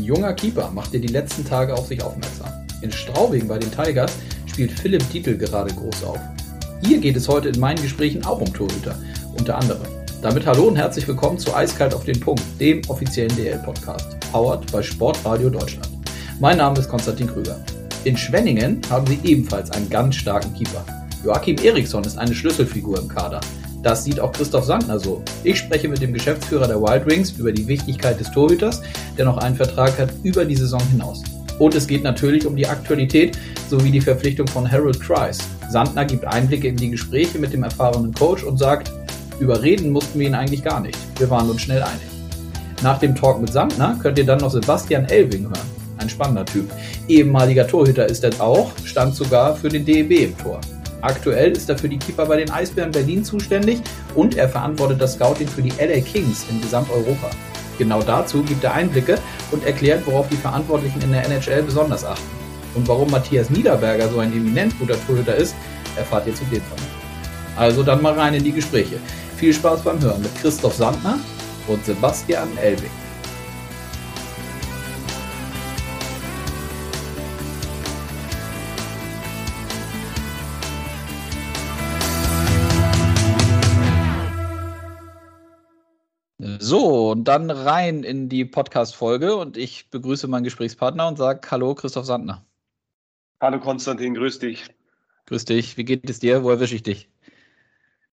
Ein junger Keeper macht dir die letzten Tage auf sich aufmerksam. In Straubing bei den Tigers spielt Philipp Dietl gerade groß auf. Hier geht es heute in meinen Gesprächen auch um Torhüter, unter anderem. Damit hallo und herzlich willkommen zu Eiskalt auf den Punkt, dem offiziellen DL-Podcast, powered bei Sportradio Deutschland. Mein Name ist Konstantin Krüger. In Schwenningen haben sie ebenfalls einen ganz starken Keeper. Joachim Eriksson ist eine Schlüsselfigur im Kader. Das sieht auch Christoph Sandner so. Ich spreche mit dem Geschäftsführer der Wild Wings über die Wichtigkeit des Torhüters, der noch einen Vertrag hat über die Saison hinaus. Und es geht natürlich um die Aktualität sowie die Verpflichtung von Harold Kreis. Sandner gibt Einblicke in die Gespräche mit dem erfahrenen Coach und sagt, überreden mussten wir ihn eigentlich gar nicht. Wir waren uns schnell einig. Nach dem Talk mit Sandner könnt ihr dann noch Sebastian Elving hören. Ein spannender Typ. Ehemaliger Torhüter ist er auch, stand sogar für den DEB im Tor. Aktuell ist er für die Keeper bei den Eisbären Berlin zuständig und er verantwortet das Scouting für die LA Kings in Gesamteuropa. Genau dazu gibt er Einblicke und erklärt, worauf die Verantwortlichen in der NHL besonders achten. Und warum Matthias Niederberger so ein eminent guter Torhüter ist, erfahrt ihr zu dem von. Also dann mal rein in die Gespräche. Viel Spaß beim Hören mit Christoph Sandner und Sebastian Elwing. So, und dann rein in die Podcast-Folge und ich begrüße meinen Gesprächspartner und sage Hallo, Christoph Sandner. Hallo Konstantin, grüß dich. Grüß dich, wie geht es dir? Wo erwische ich dich?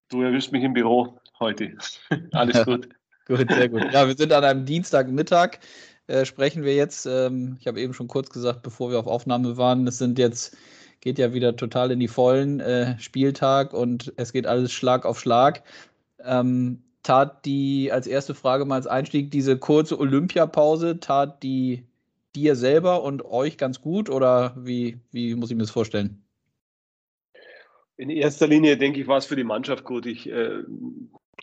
Du erwischst mich im Büro heute. Alles gut. gut, sehr gut. Ja, wir sind an einem Dienstagmittag, äh, sprechen wir jetzt. Ähm, ich habe eben schon kurz gesagt, bevor wir auf Aufnahme waren, es sind jetzt, geht ja wieder total in die Vollen, äh, Spieltag und es geht alles Schlag auf Schlag. Ähm, tat die, als erste Frage mal als Einstieg, diese kurze Olympiapause, tat die dir selber und euch ganz gut oder wie, wie muss ich mir das vorstellen? In erster Linie denke ich, war es für die Mannschaft gut. Ich äh,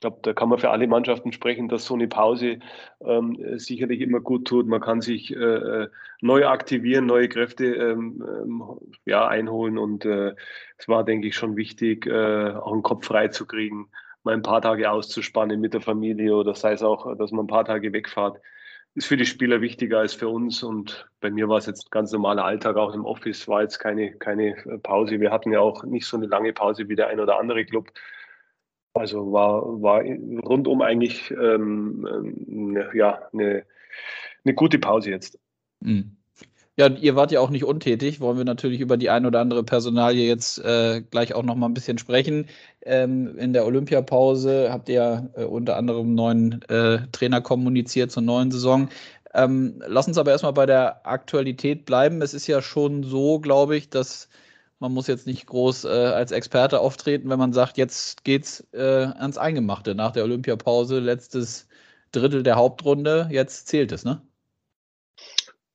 glaube, da kann man für alle Mannschaften sprechen, dass so eine Pause ähm, sicherlich immer gut tut. Man kann sich äh, neu aktivieren, neue Kräfte ähm, ähm ja, einholen und äh, es war, denke ich, schon wichtig, äh, auch einen Kopf frei zu kriegen mal ein paar Tage auszuspannen mit der Familie oder sei es auch, dass man ein paar Tage wegfahrt, ist für die Spieler wichtiger als für uns. Und bei mir war es jetzt ganz normaler Alltag, auch im Office war jetzt keine, keine Pause. Wir hatten ja auch nicht so eine lange Pause wie der ein oder andere Club. Also war, war rundum eigentlich ähm, ähm ja, eine, eine gute Pause jetzt. Mhm. Ja, ihr wart ja auch nicht untätig. Wollen wir natürlich über die ein oder andere Personalie jetzt äh, gleich auch noch mal ein bisschen sprechen. Ähm, in der Olympiapause habt ihr äh, unter anderem neuen äh, Trainer kommuniziert zur neuen Saison. Ähm, lass uns aber erstmal bei der Aktualität bleiben. Es ist ja schon so, glaube ich, dass man muss jetzt nicht groß äh, als Experte auftreten, wenn man sagt, jetzt geht's äh, ans Eingemachte nach der Olympiapause, letztes Drittel der Hauptrunde, jetzt zählt es, ne?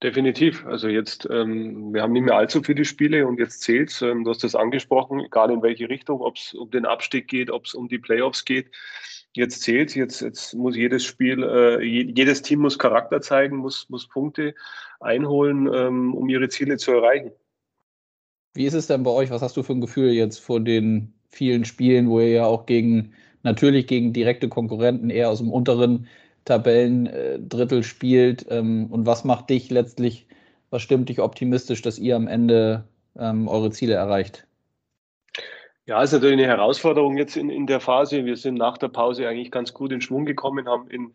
Definitiv. Also jetzt, ähm, wir haben nicht mehr allzu viele Spiele und jetzt zählt's. Ähm, du hast das angesprochen, egal in welche Richtung, ob es um den Abstieg geht, ob es um die Playoffs geht. Jetzt zählt jetzt, jetzt muss jedes Spiel, äh, jedes Team muss Charakter zeigen, muss, muss Punkte einholen, ähm, um ihre Ziele zu erreichen. Wie ist es denn bei euch? Was hast du für ein Gefühl jetzt vor den vielen Spielen, wo ihr ja auch gegen, natürlich gegen direkte Konkurrenten eher aus dem unteren Tabellendrittel spielt ähm, und was macht dich letztlich, was stimmt dich optimistisch, dass ihr am Ende ähm, eure Ziele erreicht? Ja, ist natürlich eine Herausforderung jetzt in, in der Phase. Wir sind nach der Pause eigentlich ganz gut in Schwung gekommen, haben in,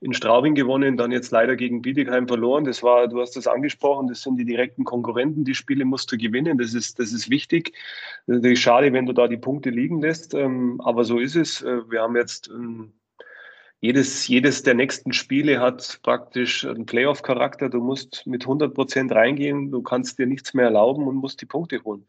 in Straubing gewonnen, dann jetzt leider gegen Bietigheim verloren. Das war, du hast das angesprochen, das sind die direkten Konkurrenten. Die Spiele musst du gewinnen. Das ist, das ist wichtig. Das ist schade, wenn du da die Punkte liegen lässt. Ähm, aber so ist es. Äh, wir haben jetzt jedes, jedes der nächsten Spiele hat praktisch einen Playoff-Charakter. Du musst mit 100 Prozent reingehen, du kannst dir nichts mehr erlauben und musst die Punkte holen.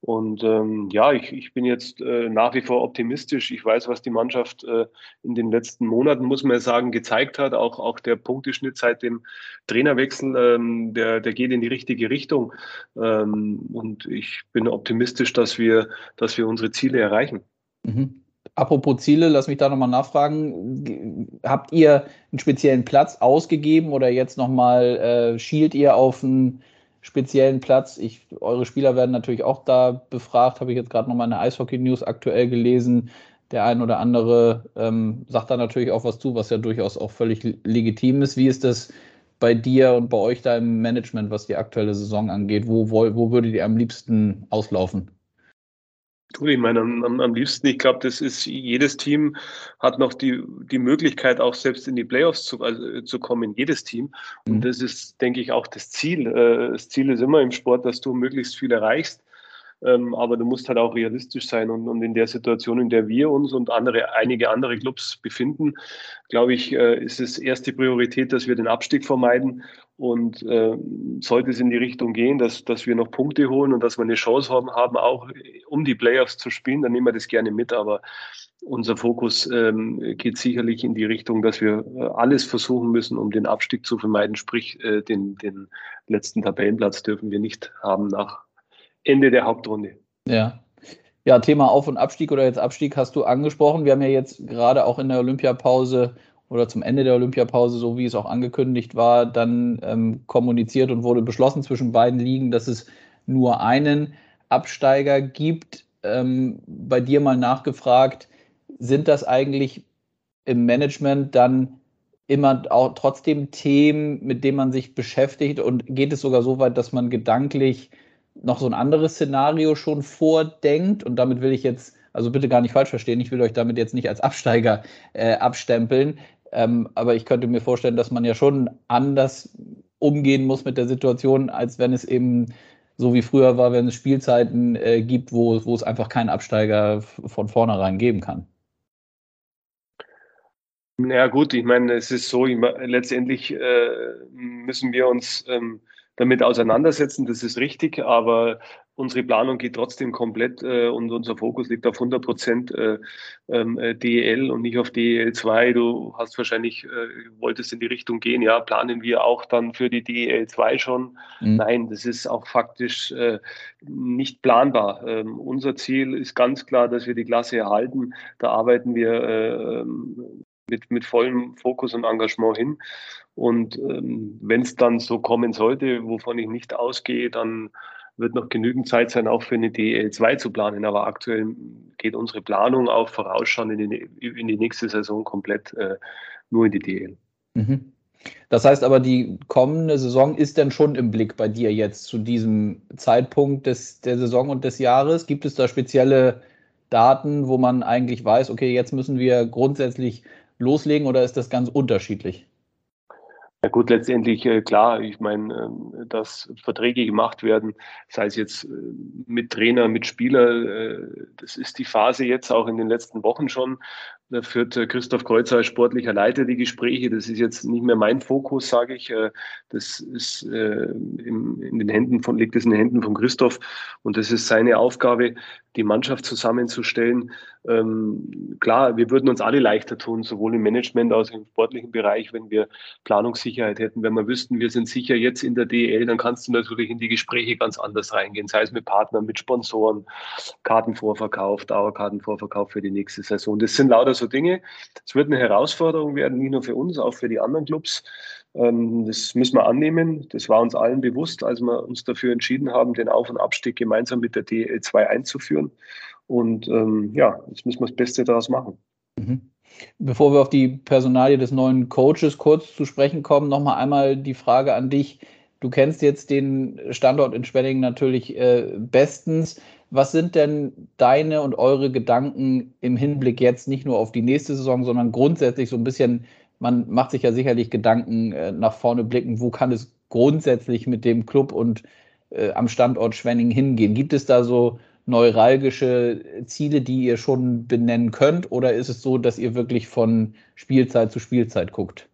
Und ähm, ja, ich, ich bin jetzt äh, nach wie vor optimistisch. Ich weiß, was die Mannschaft äh, in den letzten Monaten, muss man sagen, gezeigt hat. Auch, auch der Punkteschnitt seit dem Trainerwechsel, ähm, der, der geht in die richtige Richtung. Ähm, und ich bin optimistisch, dass wir, dass wir unsere Ziele erreichen. Mhm. Apropos Ziele, lass mich da nochmal nachfragen. Habt ihr einen speziellen Platz ausgegeben oder jetzt nochmal äh, schielt ihr auf einen speziellen Platz? Ich, eure Spieler werden natürlich auch da befragt, habe ich jetzt gerade nochmal in der Eishockey-News aktuell gelesen. Der ein oder andere ähm, sagt da natürlich auch was zu, was ja durchaus auch völlig legitim ist. Wie ist das bei dir und bei euch da im Management, was die aktuelle Saison angeht? Wo, wo, wo würdet ihr am liebsten auslaufen? Du, ich meine, am, am liebsten, ich glaube, das ist, jedes Team hat noch die, die Möglichkeit, auch selbst in die Playoffs zu, also, zu kommen, jedes Team. Und mhm. das ist, denke ich, auch das Ziel. Äh, das Ziel ist immer im Sport, dass du möglichst viel erreichst. Ähm, aber du musst halt auch realistisch sein. Und, und, in der Situation, in der wir uns und andere, einige andere Clubs befinden, glaube ich, äh, ist es erste Priorität, dass wir den Abstieg vermeiden. Und äh, sollte es in die Richtung gehen, dass, dass wir noch Punkte holen und dass wir eine Chance haben, haben, auch um die Playoffs zu spielen, dann nehmen wir das gerne mit. Aber unser Fokus ähm, geht sicherlich in die Richtung, dass wir äh, alles versuchen müssen, um den Abstieg zu vermeiden. Sprich, äh, den, den letzten Tabellenplatz dürfen wir nicht haben nach Ende der Hauptrunde. Ja. Ja, Thema Auf- und Abstieg oder jetzt Abstieg hast du angesprochen. Wir haben ja jetzt gerade auch in der Olympiapause oder zum Ende der Olympiapause, so wie es auch angekündigt war, dann ähm, kommuniziert und wurde beschlossen zwischen beiden Ligen, dass es nur einen Absteiger gibt. Ähm, bei dir mal nachgefragt, sind das eigentlich im Management dann immer auch trotzdem Themen, mit denen man sich beschäftigt und geht es sogar so weit, dass man gedanklich noch so ein anderes Szenario schon vordenkt. Und damit will ich jetzt, also bitte gar nicht falsch verstehen, ich will euch damit jetzt nicht als Absteiger äh, abstempeln. Ähm, aber ich könnte mir vorstellen, dass man ja schon anders umgehen muss mit der Situation, als wenn es eben so wie früher war, wenn es Spielzeiten äh, gibt, wo, wo es einfach keinen Absteiger von vornherein geben kann. Ja gut, ich meine, es ist so, letztendlich äh, müssen wir uns ähm, damit auseinandersetzen, das ist richtig, aber unsere Planung geht trotzdem komplett äh, und unser Fokus liegt auf 100 Prozent äh, ähm, äh, DEL und nicht auf DEL 2. Du hast wahrscheinlich, äh, wolltest in die Richtung gehen, ja, planen wir auch dann für die DEL 2 schon? Mhm. Nein, das ist auch faktisch äh, nicht planbar. Ähm, unser Ziel ist ganz klar, dass wir die Klasse erhalten. Da arbeiten wir äh, ähm, mit, mit vollem Fokus und Engagement hin. Und ähm, wenn es dann so kommen sollte, wovon ich nicht ausgehe, dann wird noch genügend Zeit sein, auch für eine DL2 zu planen. Aber aktuell geht unsere Planung auch vorausschauend in die, in die nächste Saison komplett äh, nur in die DL. Mhm. Das heißt aber, die kommende Saison ist dann schon im Blick bei dir jetzt zu diesem Zeitpunkt des, der Saison und des Jahres. Gibt es da spezielle Daten, wo man eigentlich weiß, okay, jetzt müssen wir grundsätzlich loslegen oder ist das ganz unterschiedlich? Ja gut, letztendlich äh, klar, ich meine, äh, dass Verträge gemacht werden, sei es jetzt äh, mit Trainer, mit Spieler, äh, das ist die Phase jetzt auch in den letzten Wochen schon. Da führt äh, Christoph Kreuzer als sportlicher Leiter die Gespräche. Das ist jetzt nicht mehr mein Fokus, sage ich. Äh, das ist in, in den Händen von, liegt es in den Händen von Christoph und das ist seine Aufgabe, die Mannschaft zusammenzustellen. Ähm, klar, wir würden uns alle leichter tun, sowohl im Management als auch im sportlichen Bereich, wenn wir Planungssicherheit hätten. Wenn wir wüssten, wir sind sicher jetzt in der DL, dann kannst du natürlich in die Gespräche ganz anders reingehen, sei es mit Partnern, mit Sponsoren, Kartenvorverkauf, Dauerkartenvorverkauf für die nächste Saison. Das sind lauter so Dinge. Es wird eine Herausforderung werden, nicht nur für uns, auch für die anderen Clubs. Ähm, das müssen wir annehmen. Das war uns allen bewusst, als wir uns dafür entschieden haben, den Auf- und Abstieg gemeinsam mit der DL2 einzuführen. Und ähm, ja, jetzt müssen wir das Beste daraus machen. Mhm. Bevor wir auf die Personalie des neuen Coaches kurz zu sprechen kommen, nochmal einmal die Frage an dich. Du kennst jetzt den Standort in Schwenningen natürlich äh, bestens. Was sind denn deine und eure Gedanken im Hinblick jetzt nicht nur auf die nächste Saison, sondern grundsätzlich so ein bisschen, man macht sich ja sicherlich Gedanken äh, nach vorne blicken, wo kann es grundsätzlich mit dem Club und äh, am Standort Schwenningen hingehen? Gibt es da so neuralgische Ziele, die ihr schon benennen könnt? Oder ist es so, dass ihr wirklich von Spielzeit zu Spielzeit guckt?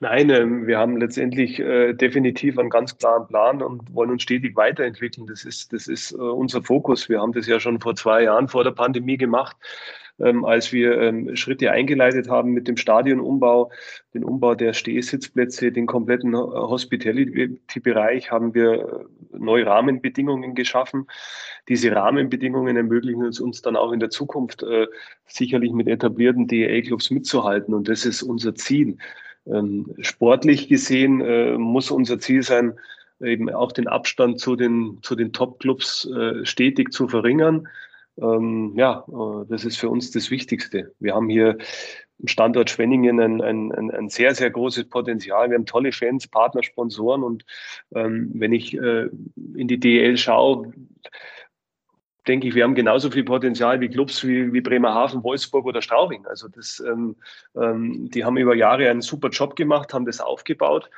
Nein, ähm, wir haben letztendlich äh, definitiv einen ganz klaren Plan und wollen uns stetig weiterentwickeln. Das ist, das ist äh, unser Fokus. Wir haben das ja schon vor zwei Jahren vor der Pandemie gemacht ähm, als wir ähm, Schritte eingeleitet haben mit dem Stadionumbau, den Umbau der Stehsitzplätze, den kompletten Hospitality-Bereich, haben wir äh, neue Rahmenbedingungen geschaffen. Diese Rahmenbedingungen ermöglichen es uns dann auch in der Zukunft äh, sicherlich mit etablierten DEA-Clubs mitzuhalten. Und das ist unser Ziel. Ähm, sportlich gesehen äh, muss unser Ziel sein, eben auch den Abstand zu den, zu den Top-Clubs äh, stetig zu verringern ähm, ja, äh, das ist für uns das Wichtigste. Wir haben hier Standort Schwenningen ein, ein, ein, sehr, sehr großes Potenzial. Wir haben tolle Fans, Partner, Sponsoren und ähm, wenn ich in die DL schaue, denke ich, wir haben genauso viel Potenzial wie Clubs wie, wie Bremerhaven, Wolfsburg oder Straubing. Also das, ähm, ähm, die haben über Jahre einen super Job gemacht, haben das aufgebaut.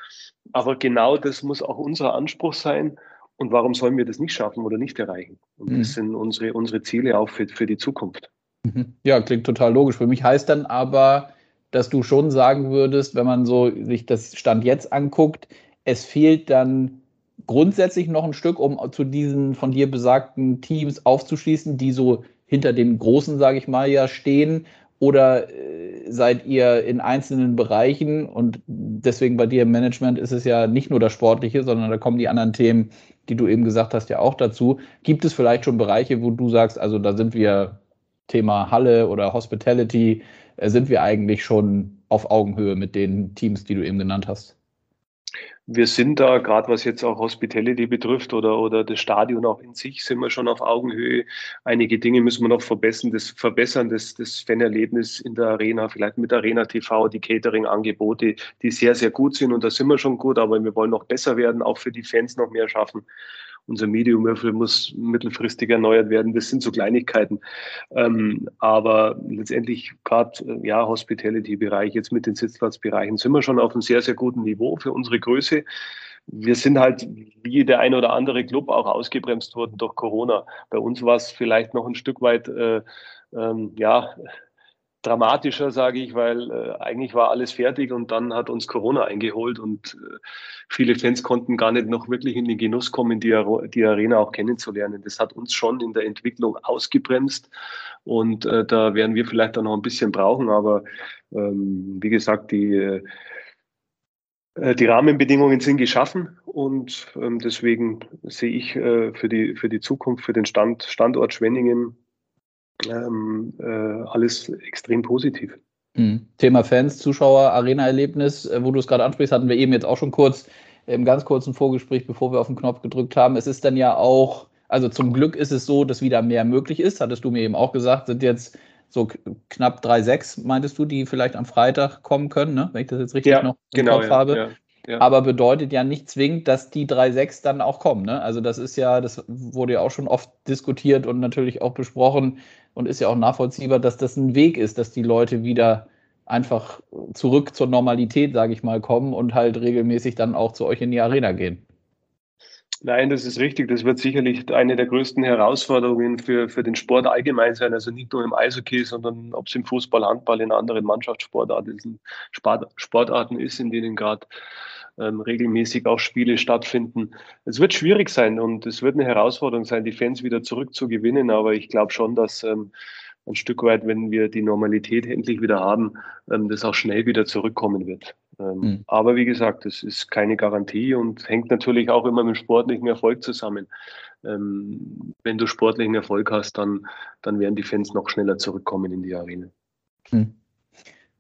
Aber genau das muss auch unser Anspruch sein. Und warum sollen wir das nicht schaffen oder nicht erreichen? Und das mhm. sind unsere, unsere Ziele auch für, für die Zukunft. Mhm. Ja, klingt total logisch. Für mich heißt dann aber, dass du schon sagen würdest, wenn man so sich das Stand jetzt anguckt, es fehlt dann grundsätzlich noch ein Stück, um zu diesen von dir besagten Teams aufzuschließen, die so hinter den großen, sage ich mal, ja stehen? Oder äh, seid ihr in einzelnen Bereichen und deswegen bei dir im Management ist es ja nicht nur das Sportliche, sondern da kommen die anderen Themen, die du eben gesagt hast, ja auch dazu. Gibt es vielleicht schon Bereiche, wo du sagst, also da sind wir Thema Halle oder Hospitality, äh, sind wir eigentlich schon auf Augenhöhe mit den Teams, die du eben genannt hast? Wir sind da, gerade was jetzt auch Hospitality betrifft oder, oder das Stadion auch in sich, sind wir schon auf Augenhöhe. Einige Dinge müssen wir noch verbessern, das verbessern, das, das Fanerlebnis in der Arena, vielleicht mit Arena TV, die Catering-Angebote, die sehr, sehr gut sind und da sind wir schon gut, aber wir wollen noch besser werden, auch für die Fans noch mehr schaffen unser Mediumwürfel muss mittelfristig erneuert werden. Das sind so Kleinigkeiten. Ähm, aber letztendlich gerade äh, ja, Hospitality-Bereich, jetzt mit den Sitzplatzbereichen, sind wir schon auf einem sehr, sehr guten Niveau für unsere Größe. Wir sind halt wie der ein oder andere Club auch ausgebremst worden durch Corona. Bei uns war es vielleicht noch ein Stück weit äh, ähm, ja, dramatischer, sage ich, weil äh, eigentlich war alles fertig und dann hat uns Corona eingeholt und äh, viele Fans konnten gar nicht noch wirklich in den Genuss kommen, die, die Arena auch kennenzulernen. Das hat uns schon in der Entwicklung ausgebremst und äh, da werden wir vielleicht auch noch ein bisschen brauchen, aber ähm, wie gesagt, die äh, die Rahmenbedingungen sind geschaffen und ähm, deswegen sehe ich äh, für, die, für die Zukunft, für den Stand, Standort Schwenningen ähm, äh, alles extrem positiv. Mhm. Thema Fans, Zuschauer, Arena-Erlebnis, äh, wo du es gerade ansprichst, hatten wir eben jetzt auch schon kurz im ganz kurzen Vorgespräch, bevor wir auf den Knopf gedrückt haben. Es ist dann ja auch, also zum Glück ist es so, dass wieder mehr möglich ist, hattest du mir eben auch gesagt, sind jetzt so knapp 3,6, meintest du, die vielleicht am Freitag kommen können, ne? wenn ich das jetzt richtig ja, noch im genau, Kopf ja, habe. Ja. Ja. Aber bedeutet ja nicht zwingend, dass die 3-6 dann auch kommen. Ne? Also das ist ja, das wurde ja auch schon oft diskutiert und natürlich auch besprochen und ist ja auch nachvollziehbar, dass das ein Weg ist, dass die Leute wieder einfach zurück zur Normalität, sage ich mal, kommen und halt regelmäßig dann auch zu euch in die Arena gehen. Nein, das ist richtig. Das wird sicherlich eine der größten Herausforderungen für, für den Sport allgemein sein. Also nicht nur im Eishockey, sondern ob es im Fußball, Handball, in anderen Mannschaftssportarten Sportarten ist, in denen gerade ähm, regelmäßig auch Spiele stattfinden. Es wird schwierig sein und es wird eine Herausforderung sein, die Fans wieder zurückzugewinnen. Aber ich glaube schon, dass ähm, ein Stück weit, wenn wir die Normalität endlich wieder haben, ähm, das auch schnell wieder zurückkommen wird. Ähm, mhm. Aber wie gesagt, das ist keine Garantie und hängt natürlich auch immer mit sportlichen Erfolg zusammen. Ähm, wenn du sportlichen Erfolg hast, dann, dann werden die Fans noch schneller zurückkommen in die Arena. Mhm.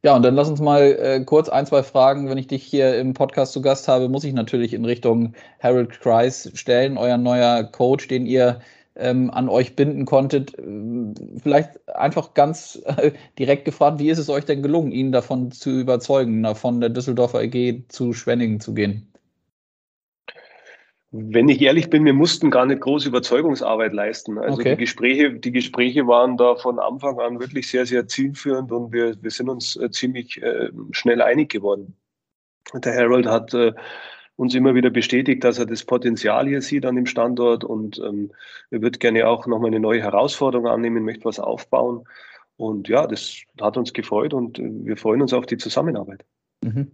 Ja, und dann lass uns mal äh, kurz ein, zwei Fragen. Wenn ich dich hier im Podcast zu Gast habe, muss ich natürlich in Richtung Harold Kreis stellen, euer neuer Coach, den ihr ähm, an euch binden konntet. Vielleicht einfach ganz äh, direkt gefragt, wie ist es euch denn gelungen, ihn davon zu überzeugen, von der Düsseldorfer EG zu Schwenningen zu gehen? Wenn ich ehrlich bin, wir mussten gar nicht große Überzeugungsarbeit leisten. Also okay. die Gespräche, die Gespräche waren da von Anfang an wirklich sehr, sehr zielführend und wir, wir sind uns äh, ziemlich äh, schnell einig geworden. Der Harold hat äh, uns immer wieder bestätigt, dass er das Potenzial hier sieht an dem Standort und ähm, er wird gerne auch nochmal eine neue Herausforderung annehmen, möchte was aufbauen. Und ja, das hat uns gefreut und wir freuen uns auf die Zusammenarbeit. Mhm.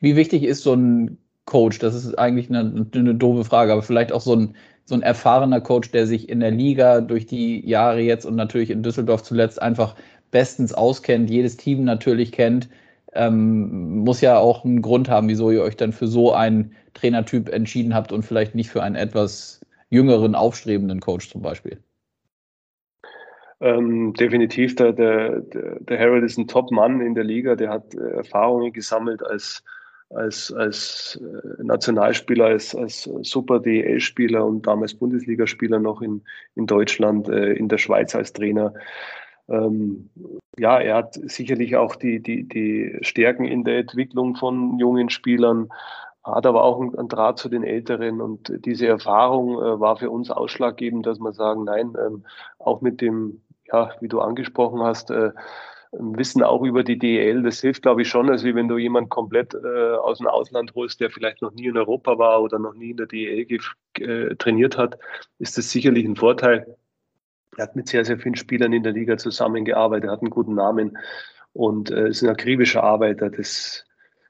Wie wichtig ist so ein Coach? Das ist eigentlich eine, eine doofe Frage, aber vielleicht auch so ein, so ein erfahrener Coach, der sich in der Liga durch die Jahre jetzt und natürlich in Düsseldorf zuletzt einfach bestens auskennt, jedes Team natürlich kennt, ähm, muss ja auch einen Grund haben, wieso ihr euch dann für so einen Trainertyp entschieden habt und vielleicht nicht für einen etwas jüngeren, aufstrebenden Coach zum Beispiel. Ähm, definitiv, der, der, der Harold ist ein Top-Mann in der Liga, der hat äh, Erfahrungen gesammelt als als, als äh, Nationalspieler, als, als Super DL-Spieler und damals Bundesligaspieler noch in, in Deutschland, äh, in der Schweiz als Trainer. ähm, ja, er hat sicherlich auch die, die, die Stärken in der Entwicklung von jungen Spielern, hat aber auch einen, Draht zu den Älteren und diese Erfahrung äh, war für uns ausschlaggebend, dass wir sagen, nein, ähm, auch mit dem, ja, wie du angesprochen hast, äh, Wissen auch über die DEL, das hilft, glaube ich, schon, als wenn du jemanden komplett äh, aus dem Ausland holst, der vielleicht noch nie in Europa war oder noch nie in der DEL äh, trainiert hat, ist das sicherlich ein Vorteil. Er hat mit sehr, sehr vielen Spielern in der Liga zusammengearbeitet, hat einen guten Namen und äh, ist ein akribischer Arbeiter. Das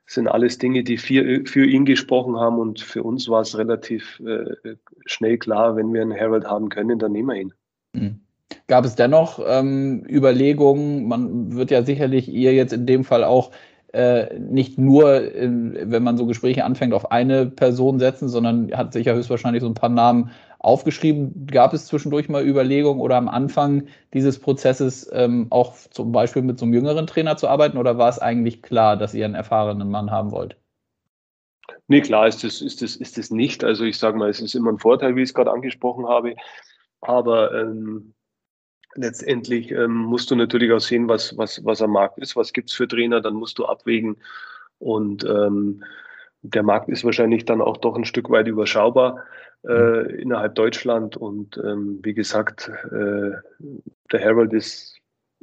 sind alles Dinge, die für, für ihn gesprochen haben und für uns war es relativ äh, schnell klar, wenn wir einen Harold haben können, dann nehmen wir ihn. Mhm. Gab es dennoch ähm, Überlegungen, man wird ja sicherlich ihr jetzt in dem Fall auch äh, nicht nur, in, wenn man so Gespräche anfängt, auf eine Person setzen, sondern hat sicher höchstwahrscheinlich so ein paar Namen aufgeschrieben. Gab es zwischendurch mal Überlegungen oder am Anfang dieses Prozesses ähm, auch zum Beispiel mit so einem jüngeren Trainer zu arbeiten oder war es eigentlich klar, dass ihr einen erfahrenen Mann haben wollt? Nee, klar ist das, ist das, ist das nicht. Also ich sage mal, es ist immer ein Vorteil, wie ich es gerade angesprochen habe. Aber ähm, letztendlich ähm, musst du natürlich auch sehen, was, was, was am Markt ist, was gibt es für Trainer, dann musst du abwägen. Und ähm, der Markt ist wahrscheinlich dann auch doch ein Stück weit überschaubar äh, mhm. innerhalb Deutschland. Und ähm, wie gesagt, äh, der Harold ist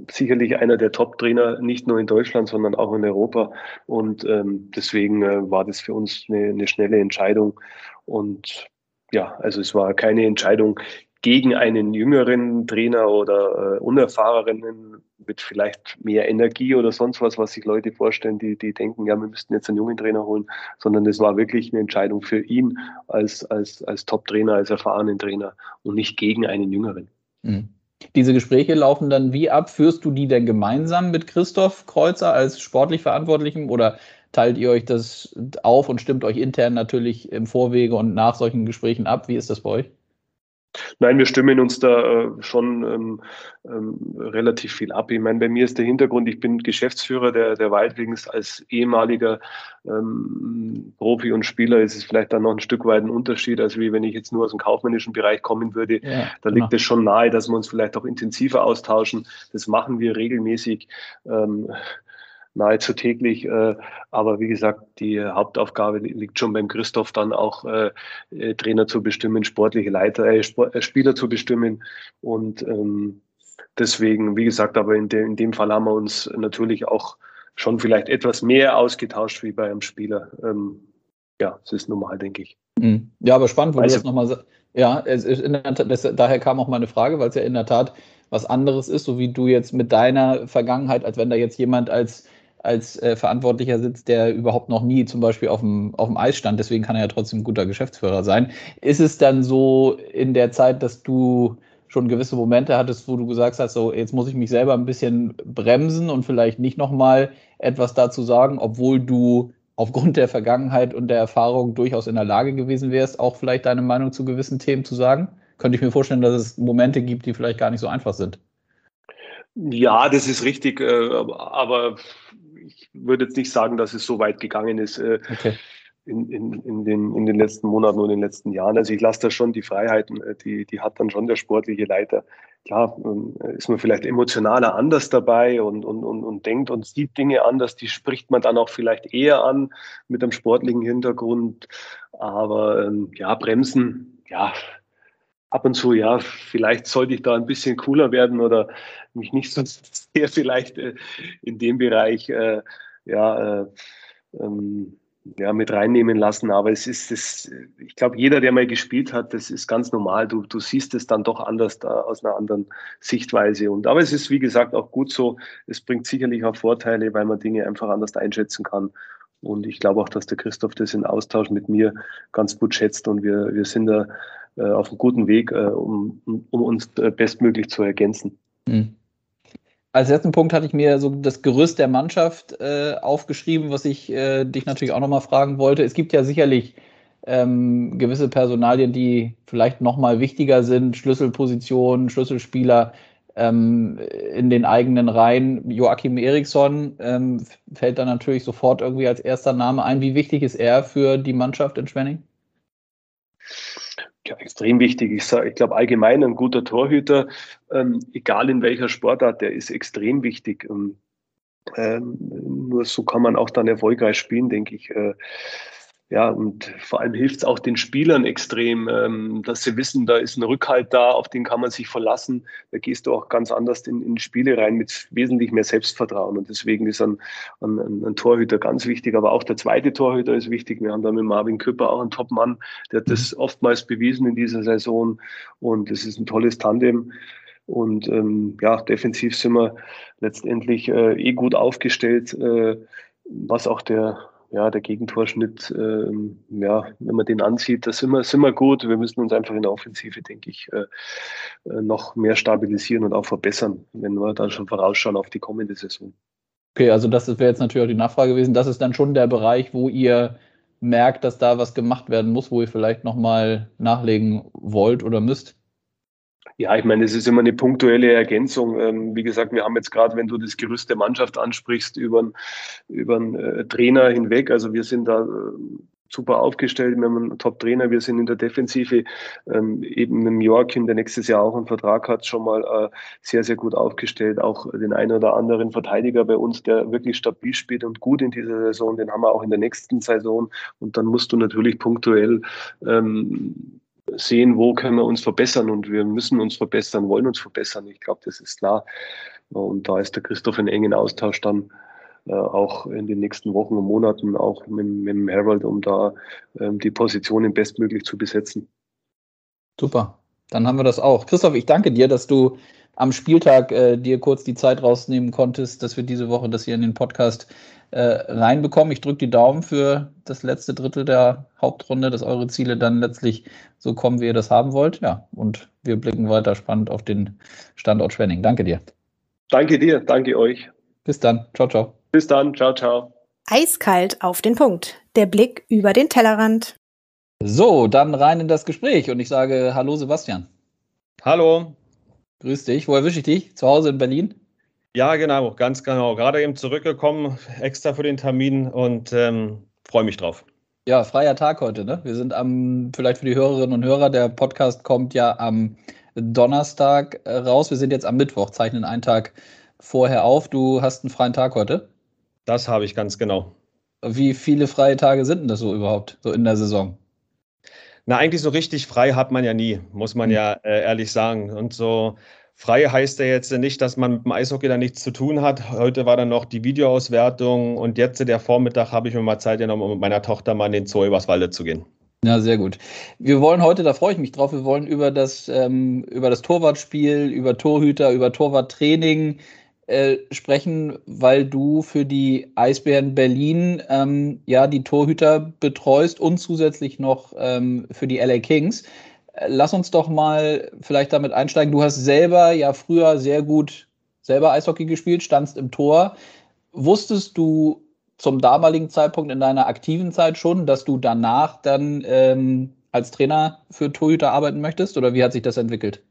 sicherlich einer der Top-Trainer, nicht nur in Deutschland, sondern auch in Europa. Und ähm, deswegen äh, war das für uns eine, eine schnelle Entscheidung. Und ja, also es war keine Entscheidung gegen einen jüngeren Trainer oder äh, unerfahrenen mit vielleicht mehr Energie oder sonst was, was sich Leute vorstellen, die, die denken, ja, wir müssten jetzt einen jungen Trainer holen, sondern es war wirklich eine Entscheidung für ihn als, als, als Top-Trainer, als erfahrenen Trainer und nicht gegen einen jüngeren. Mhm. Diese Gespräche laufen dann wie ab? Führst du die denn gemeinsam mit Christoph Kreuzer als sportlich Verantwortlichem oder teilt ihr euch das auf und stimmt euch intern natürlich im Vorwege und nach solchen Gesprächen ab? Wie ist das bei euch? Nein, wir stimmen uns da äh, schon ähm, ähm, relativ viel ab. Ich meine, bei mir ist der Hintergrund, ich bin Geschäftsführer der, der Waldwings als ehemaliger ähm, Profi und Spieler ist es vielleicht dann noch ein Stück weit ein Unterschied, als wie wenn ich jetzt nur aus dem kaufmännischen Bereich kommen würde. Ja, da liegt genau. es schon nahe, dass wir uns vielleicht auch intensiver austauschen. Das machen wir regelmäßig. Nahezu täglich. Äh, aber wie gesagt, die Hauptaufgabe liegt schon beim Christoph dann auch äh, äh Trainer zu bestimmen, sportliche Leiter, äh, Sport, äh, Spieler zu bestimmen. Und ähm, deswegen, wie gesagt, aber in, de, in dem Fall haben wir uns natürlich auch schon vielleicht etwas mehr ausgetauscht wie bei einem Spieler. Ähm, ja, das ist normal, denke ich. Mhm. Ja, aber spannend, wo also, du das nochmal sagst. Ja, es ist in der Tat, das, daher kam auch meine Frage, weil es ja in der Tat was anderes ist, so wie du jetzt mit deiner Vergangenheit, als wenn da jetzt jemand als als äh, Verantwortlicher sitzt, der überhaupt noch nie zum Beispiel auf dem, auf dem Eis stand. Deswegen kann er ja trotzdem ein guter Geschäftsführer sein. Ist es dann so in der Zeit, dass du schon gewisse Momente hattest, wo du gesagt hast, so jetzt muss ich mich selber ein bisschen bremsen und vielleicht nicht nochmal etwas dazu sagen, obwohl du aufgrund der Vergangenheit und der Erfahrung durchaus in der Lage gewesen wärst, auch vielleicht deine Meinung zu gewissen Themen zu sagen? Könnte ich mir vorstellen, dass es Momente gibt, die vielleicht gar nicht so einfach sind. Ja, das ist richtig, äh, aber ich würde jetzt nicht sagen, dass es so weit gegangen ist äh, okay. in, in, in, den, in den letzten Monaten und in den letzten Jahren. Also ich lasse da schon die Freiheiten, äh, die, die hat dann schon der sportliche Leiter. Klar, ähm, ist man vielleicht emotionaler anders dabei und, und, und, und denkt und sieht Dinge anders, die spricht man dann auch vielleicht eher an mit einem sportlichen Hintergrund. Aber ähm, ja, bremsen, ja, ab und zu, ja, vielleicht sollte ich da ein bisschen cooler werden oder mich nicht so sehr vielleicht äh, in dem Bereich äh, ja, äh, ähm, ja, mit reinnehmen lassen. Aber es ist das, ich glaube, jeder, der mal gespielt hat, das ist ganz normal. Du, du siehst es dann doch anders da, aus einer anderen Sichtweise. Und aber es ist, wie gesagt, auch gut so. Es bringt sicherlich auch Vorteile, weil man Dinge einfach anders einschätzen kann. Und ich glaube auch, dass der Christoph das in Austausch mit mir ganz gut schätzt und wir, wir sind da auf einem guten Weg, äh, um, um uns äh, bestmöglich zu ergänzen. Mhm. Als letzten Punkt hatte ich mir so das Gerüst der Mannschaft äh, aufgeschrieben, was ich äh, dich natürlich auch nochmal fragen wollte. Es gibt ja sicherlich ähm, gewisse Personalien, die vielleicht nochmal wichtiger sind, Schlüsselpositionen, Schlüsselspieler ähm, in den eigenen Reihen. Joachim Eriksson ähm, fällt da natürlich sofort irgendwie als erster Name ein. Wie wichtig ist er für die Mannschaft in Schwenning? Ja, extrem wichtig. Ich, sag, ich glaube allgemein ein guter Torhüter, ähm, egal in welcher Sportart, der ist extrem wichtig. Und, ähm, nur so kann man auch dann erfolgreich spielen, denke ich. Äh, ja, und vor allem hilft es auch den Spielern extrem, ähm, dass sie wissen, da ist ein Rückhalt da, auf den kann man sich verlassen. Da gehst du auch ganz anders in, in Spiele rein mit wesentlich mehr Selbstvertrauen. Und deswegen ist ein, ein, ein, Torhüter ganz wichtig, aber auch der zweite Torhüter ist wichtig. Wir haben da mit Marvin Küpper auch einen Top-Mann, der hat das mhm. oftmals bewiesen in dieser Saison. Und es ist ein tolles Tandem. Und ähm, ja, defensiv sind wir letztendlich äh, eh gut aufgestellt, äh, was auch der ja, der Gegentorschnitt, ähm, ja, wenn man den ansieht, da sind wir, sind wir gut. Wir müssen uns einfach in der Offensive, denke ich, äh, äh, noch mehr stabilisieren und auch verbessern, wenn wir dann schon vorausschauen auf die kommende Saison. Okay, also das wäre jetzt natürlich auch die Nachfrage gewesen. Das ist dann schon der Bereich, wo ihr merkt, dass da was gemacht werden muss, wo ihr vielleicht nochmal nachlegen wollt oder müsst? Ja, ich meine, es ist immer eine punktuelle Ergänzung. Ähm, wie gesagt, wir haben jetzt gerade, wenn du das Gerüst der Mannschaft ansprichst, über, einen äh, Trainer hinweg. Also wir sind da äh, super aufgestellt. Wir haben einen Top-Trainer. Wir sind in der Defensive ähm, eben mit Jorkin, der nächstes Jahr auch einen Vertrag hat, schon mal äh, sehr, sehr gut aufgestellt. Auch den einen oder anderen Verteidiger bei uns, der wirklich stabil spielt und gut in dieser Saison, den haben wir auch in der nächsten Saison. Und dann musst du natürlich punktuell ähm, sehen, wo können wir uns verbessern und wir müssen uns verbessern, wollen uns verbessern. Ich glaube, das ist klar. Und da ist der Christoph in engen Austausch dann äh, auch in den nächsten Wochen und Monaten auch mit, mit dem Harold, um da ähm, die Positionen bestmöglich zu besetzen. Super, dann haben wir das auch. Christoph, ich danke dir, dass du am Spieltag äh, dir kurz die Zeit rausnehmen konntest, dass wir diese Woche das hier in den Podcast reinbekommen. Ich drücke die Daumen für das letzte Drittel der Hauptrunde, dass eure Ziele dann letztlich so kommen, wie ihr das haben wollt. Ja, und wir blicken weiter spannend auf den Standort Schwenning. Danke dir. Danke dir, danke euch. Bis dann. Ciao, ciao. Bis dann. Ciao, ciao. Eiskalt auf den Punkt. Der Blick über den Tellerrand. So, dann rein in das Gespräch und ich sage Hallo Sebastian. Hallo. Grüß dich. Wo erwische ich dich? Zu Hause in Berlin? Ja, genau, ganz genau. Gerade eben zurückgekommen, extra für den Termin und ähm, freue mich drauf. Ja, freier Tag heute, ne? Wir sind am, vielleicht für die Hörerinnen und Hörer, der Podcast kommt ja am Donnerstag äh, raus. Wir sind jetzt am Mittwoch, zeichnen einen Tag vorher auf. Du hast einen freien Tag heute? Das habe ich ganz genau. Wie viele freie Tage sind denn das so überhaupt, so in der Saison? Na, eigentlich so richtig frei hat man ja nie, muss man hm. ja äh, ehrlich sagen. Und so Frei heißt ja jetzt nicht, dass man mit dem Eishockey da nichts zu tun hat. Heute war dann noch die Videoauswertung und jetzt der Vormittag habe ich mir mal Zeit genommen, um mit meiner Tochter mal in den Zoo übers Walde zu gehen. Ja, sehr gut. Wir wollen heute, da freue ich mich drauf, wir wollen über das, ähm, über das Torwartspiel, über Torhüter, über Torwarttraining äh, sprechen, weil du für die Eisbären Berlin ähm, ja die Torhüter betreust und zusätzlich noch ähm, für die LA Kings. Lass uns doch mal vielleicht damit einsteigen. Du hast selber ja früher sehr gut selber Eishockey gespielt, standst im Tor. Wusstest du zum damaligen Zeitpunkt in deiner aktiven Zeit schon, dass du danach dann ähm, als Trainer für Torhüter arbeiten möchtest oder wie hat sich das entwickelt?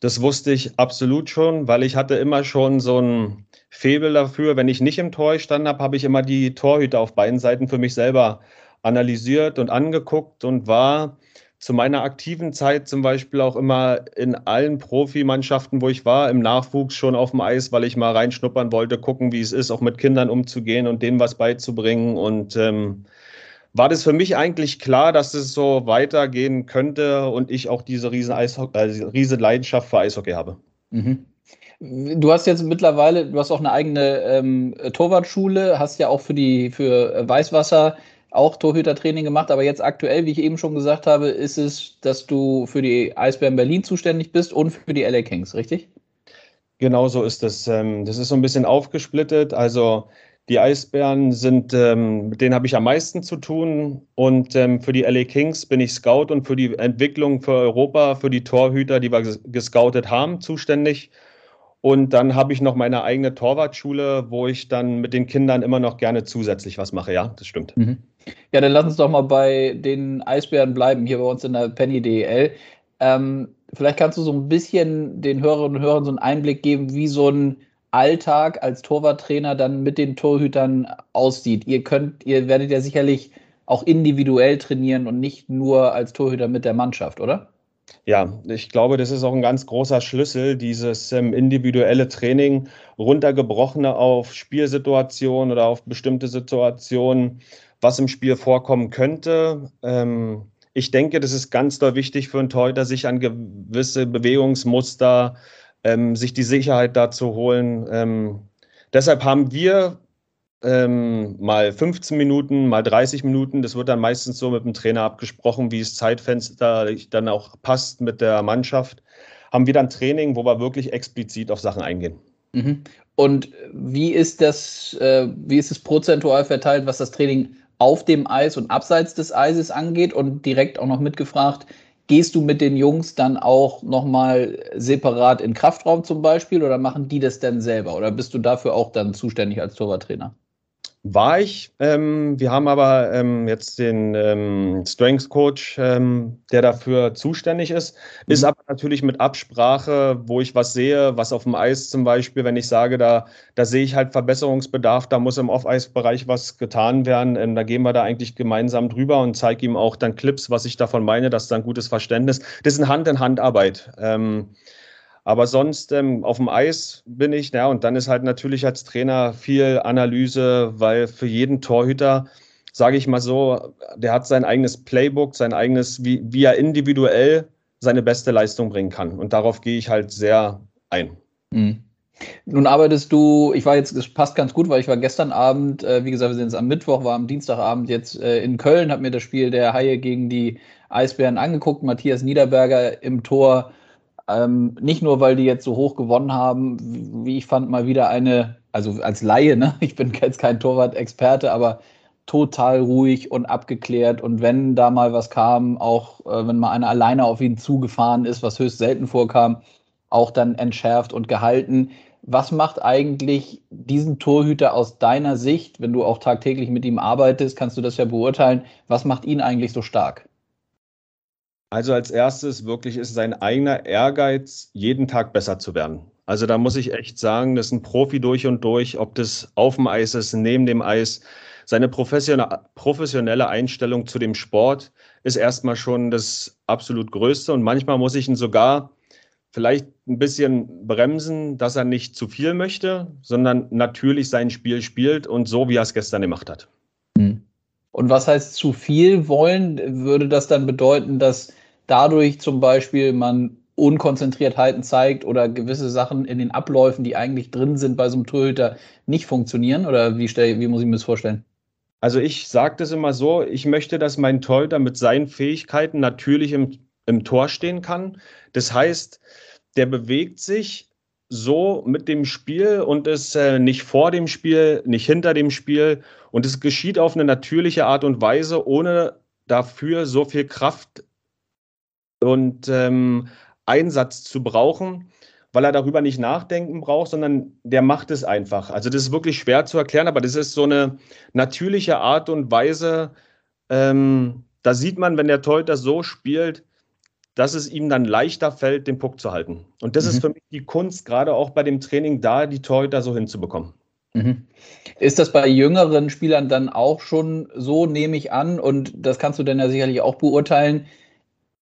Das wusste ich absolut schon, weil ich hatte immer schon so ein Febel dafür. Wenn ich nicht im Tor stand habe, habe ich immer die Torhüter auf beiden Seiten für mich selber analysiert und angeguckt und war zu meiner aktiven Zeit zum Beispiel auch immer in allen Profimannschaften, wo ich war, im Nachwuchs schon auf dem Eis, weil ich mal reinschnuppern wollte, gucken, wie es ist, auch mit Kindern umzugehen und denen was beizubringen. Und ähm, war das für mich eigentlich klar, dass es so weitergehen könnte und ich auch diese riesen, Eishockey, äh, riesen Leidenschaft für Eishockey habe. Mhm. Du hast jetzt mittlerweile, du hast auch eine eigene ähm, Torwartschule, hast ja auch für die für Weißwasser auch Torhütertraining gemacht, aber jetzt aktuell, wie ich eben schon gesagt habe, ist es, dass du für die Eisbären Berlin zuständig bist und für die LA Kings, richtig? Genau so ist es. Ähm, das ist so ein bisschen aufgesplittet. Also die Eisbären sind, ähm, mit denen habe ich am meisten zu tun. Und ähm, für die LA Kings bin ich Scout und für die Entwicklung für Europa, für die Torhüter, die wir gescoutet haben, zuständig. Und dann habe ich noch meine eigene Torwartschule, wo ich dann mit den Kindern immer noch gerne zusätzlich was mache. Ja, das stimmt. Mhm. Ja, dann lass uns doch mal bei den Eisbären bleiben, hier bei uns in der Penny DEL. Ähm, vielleicht kannst du so ein bisschen den Hörerinnen und Hörern so einen Einblick geben, wie so ein Alltag als Torwarttrainer dann mit den Torhütern aussieht. Ihr könnt, ihr werdet ja sicherlich auch individuell trainieren und nicht nur als Torhüter mit der Mannschaft, oder? Ja, ich glaube, das ist auch ein ganz großer Schlüssel, dieses ähm, individuelle Training, runtergebrochene auf Spielsituationen oder auf bestimmte Situationen, was im Spiel vorkommen könnte. Ähm, ich denke, das ist ganz doll wichtig für einen Torhüter, sich an gewisse Bewegungsmuster, ähm, sich die Sicherheit da zu holen. Ähm, deshalb haben wir ähm, mal 15 Minuten, mal 30 Minuten. Das wird dann meistens so mit dem Trainer abgesprochen, wie es Zeitfenster dann auch passt mit der Mannschaft. Haben wir dann Training, wo wir wirklich explizit auf Sachen eingehen. Mhm. Und wie ist das, äh, wie ist es prozentual verteilt, was das Training auf dem Eis und abseits des Eises angeht? Und direkt auch noch mitgefragt, gehst du mit den Jungs dann auch nochmal separat in Kraftraum zum Beispiel oder machen die das dann selber? Oder bist du dafür auch dann zuständig als Torwarttrainer? War ich. Ähm, wir haben aber ähm, jetzt den ähm, Strengths Coach, ähm, der dafür zuständig ist. Mhm. Ist aber natürlich mit Absprache, wo ich was sehe, was auf dem Eis zum Beispiel, wenn ich sage, da, da sehe ich halt Verbesserungsbedarf, da muss im Off-Eis-Bereich was getan werden. Ähm, da gehen wir da eigentlich gemeinsam drüber und zeige ihm auch dann Clips, was ich davon meine, dass da ein gutes Verständnis. Das ist eine Hand-in-Hand-Arbeit. Aber sonst ähm, auf dem Eis bin ich, ja, und dann ist halt natürlich als Trainer viel Analyse, weil für jeden Torhüter, sage ich mal so, der hat sein eigenes Playbook, sein eigenes, wie, wie er individuell seine beste Leistung bringen kann. Und darauf gehe ich halt sehr ein. Mhm. Nun arbeitest du, ich war jetzt, es passt ganz gut, weil ich war gestern Abend, äh, wie gesagt, wir sind jetzt am Mittwoch, war am Dienstagabend jetzt äh, in Köln, habe mir das Spiel der Haie gegen die Eisbären angeguckt. Matthias Niederberger im Tor ähm, nicht nur, weil die jetzt so hoch gewonnen haben, wie ich fand, mal wieder eine, also als Laie, ne? ich bin jetzt kein Torwart-Experte, aber total ruhig und abgeklärt. Und wenn da mal was kam, auch äh, wenn mal einer alleine auf ihn zugefahren ist, was höchst selten vorkam, auch dann entschärft und gehalten. Was macht eigentlich diesen Torhüter aus deiner Sicht, wenn du auch tagtäglich mit ihm arbeitest, kannst du das ja beurteilen, was macht ihn eigentlich so stark? Also als erstes wirklich ist sein eigener Ehrgeiz, jeden Tag besser zu werden. Also da muss ich echt sagen, das ist ein Profi durch und durch, ob das auf dem Eis ist, neben dem Eis. Seine professionelle Einstellung zu dem Sport ist erstmal schon das absolut Größte. Und manchmal muss ich ihn sogar vielleicht ein bisschen bremsen, dass er nicht zu viel möchte, sondern natürlich sein Spiel spielt und so, wie er es gestern gemacht hat. Und was heißt zu viel wollen? Würde das dann bedeuten, dass dadurch zum Beispiel man Unkonzentriertheiten zeigt oder gewisse Sachen in den Abläufen, die eigentlich drin sind bei so einem Torhüter, nicht funktionieren? Oder wie, stell, wie muss ich mir das vorstellen? Also ich sage das immer so, ich möchte, dass mein Torhüter mit seinen Fähigkeiten natürlich im, im Tor stehen kann. Das heißt, der bewegt sich so mit dem Spiel und ist äh, nicht vor dem Spiel, nicht hinter dem Spiel. Und es geschieht auf eine natürliche Art und Weise, ohne dafür so viel Kraft und ähm, Einsatz zu brauchen, weil er darüber nicht nachdenken braucht, sondern der macht es einfach. Also das ist wirklich schwer zu erklären, aber das ist so eine natürliche Art und Weise. Ähm, da sieht man, wenn der Torhüter so spielt, dass es ihm dann leichter fällt, den Puck zu halten. Und das mhm. ist für mich die Kunst, gerade auch bei dem Training, da die Torhüter so hinzubekommen. Mhm. Ist das bei jüngeren Spielern dann auch schon so, nehme ich an, und das kannst du dann ja sicherlich auch beurteilen.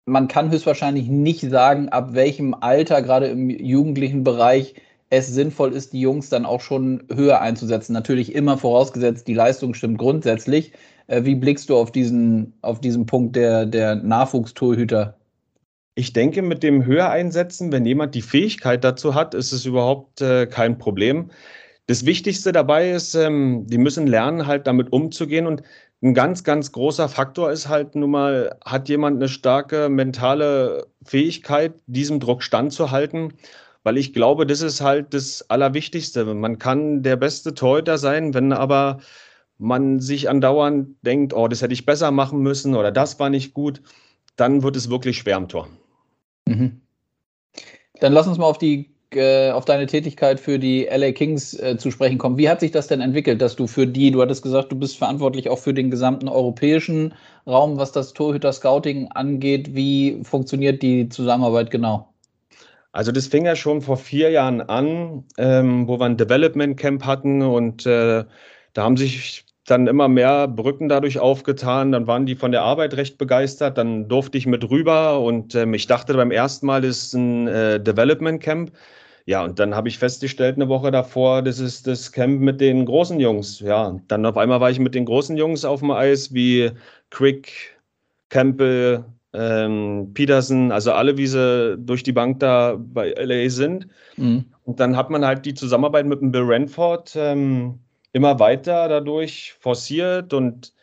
Man kann höchstwahrscheinlich nicht sagen, ab welchem Alter, gerade im jugendlichen Bereich, es sinnvoll ist, die Jungs dann auch schon höher einzusetzen. Natürlich immer vorausgesetzt, die Leistung stimmt grundsätzlich. Äh, wie blickst du auf diesen, auf diesen Punkt der, der Nachwuchstorhüter? Ich denke, mit dem höher einsetzen, wenn jemand die Fähigkeit dazu hat, ist es überhaupt äh, kein Problem. Das Wichtigste dabei ist, ähm, die müssen lernen, halt damit umzugehen. Und ein ganz, ganz großer Faktor ist halt nun mal, hat jemand eine starke mentale Fähigkeit, diesem Druck standzuhalten? Weil ich glaube, das ist halt das Allerwichtigste. Man kann der beste Torhüter sein, wenn aber man sich andauernd denkt, oh, das hätte ich besser machen müssen oder das war nicht gut, dann wird es wirklich schwer am Tor. Mhm. Dann lass uns mal auf die äh, auf deine Tätigkeit für die LA Kings äh, zu sprechen kommen. Wie hat sich das denn entwickelt, dass du für die, du hattest gesagt, du bist verantwortlich auch für den gesamten europäischen Raum, was das Torhüter-Scouting angeht. Wie funktioniert die Zusammenarbeit genau? Also das fing ja schon vor vier Jahren an, ähm, wo wir ein Development Camp hatten und äh, da haben sich dann immer mehr Brücken dadurch aufgetan. Dann waren die von der Arbeit recht begeistert. Dann durfte ich mit rüber und ähm, ich dachte beim ersten Mal, das ist ein äh, Development Camp. Ja, und dann habe ich festgestellt eine Woche davor, das ist das Camp mit den großen Jungs. Ja, dann auf einmal war ich mit den großen Jungs auf dem Eis wie Quick, Campbell, ähm, Peterson, also alle, wie sie durch die Bank da bei LA sind. Mhm. Und dann hat man halt die Zusammenarbeit mit dem Bill Renford ähm, immer weiter dadurch forciert und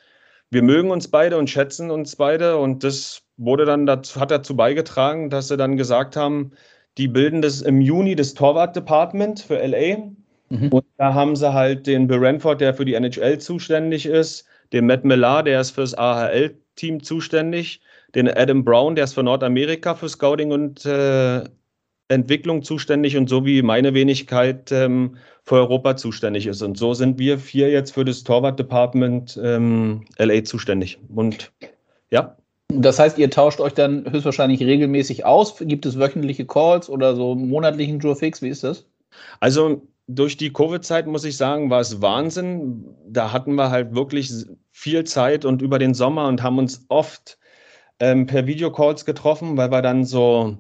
wir mögen uns beide und schätzen uns beide und das wurde dann dazu, hat dazu beigetragen, dass sie dann gesagt haben, die bilden das im Juni das Torwart-Department für LA. Mhm. Und da haben sie halt den Bill Renford, der für die NHL zuständig ist, den Matt Millar, der ist fürs AHL-Team zuständig, den Adam Brown, der ist für Nordamerika für Scouting und äh, Entwicklung zuständig und so wie meine Wenigkeit ähm, für Europa zuständig ist. Und so sind wir vier jetzt für das Torwart-Department ähm, LA zuständig. Und ja. Das heißt, ihr tauscht euch dann höchstwahrscheinlich regelmäßig aus? Gibt es wöchentliche Calls oder so monatlichen Joe Fix? Wie ist das? Also durch die Covid-Zeit muss ich sagen, war es Wahnsinn. Da hatten wir halt wirklich viel Zeit und über den Sommer und haben uns oft ähm, per Videocalls getroffen, weil wir dann so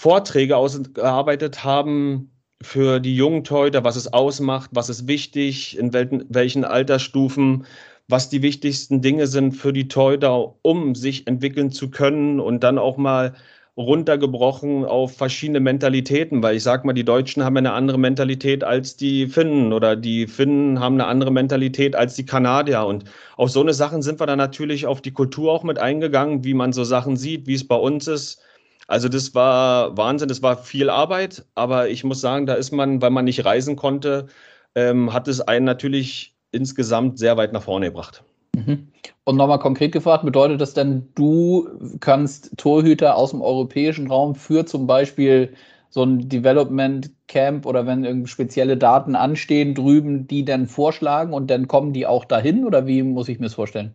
Vorträge ausgearbeitet haben für die jungen Torhüter, was es ausmacht, was ist wichtig, in welchen, welchen Altersstufen, was die wichtigsten Dinge sind für die Torhüter, um sich entwickeln zu können und dann auch mal runtergebrochen auf verschiedene Mentalitäten, weil ich sag mal, die Deutschen haben eine andere Mentalität als die Finnen oder die Finnen haben eine andere Mentalität als die Kanadier. Und auf so eine Sachen sind wir dann natürlich auf die Kultur auch mit eingegangen, wie man so Sachen sieht, wie es bei uns ist also das war Wahnsinn, das war viel Arbeit, aber ich muss sagen, da ist man, weil man nicht reisen konnte, ähm, hat es einen natürlich insgesamt sehr weit nach vorne gebracht. Mhm. Und nochmal konkret gefragt, bedeutet das denn, du kannst Torhüter aus dem europäischen Raum für zum Beispiel so ein Development Camp oder wenn spezielle Daten anstehen drüben, die dann vorschlagen und dann kommen die auch dahin oder wie muss ich mir das vorstellen?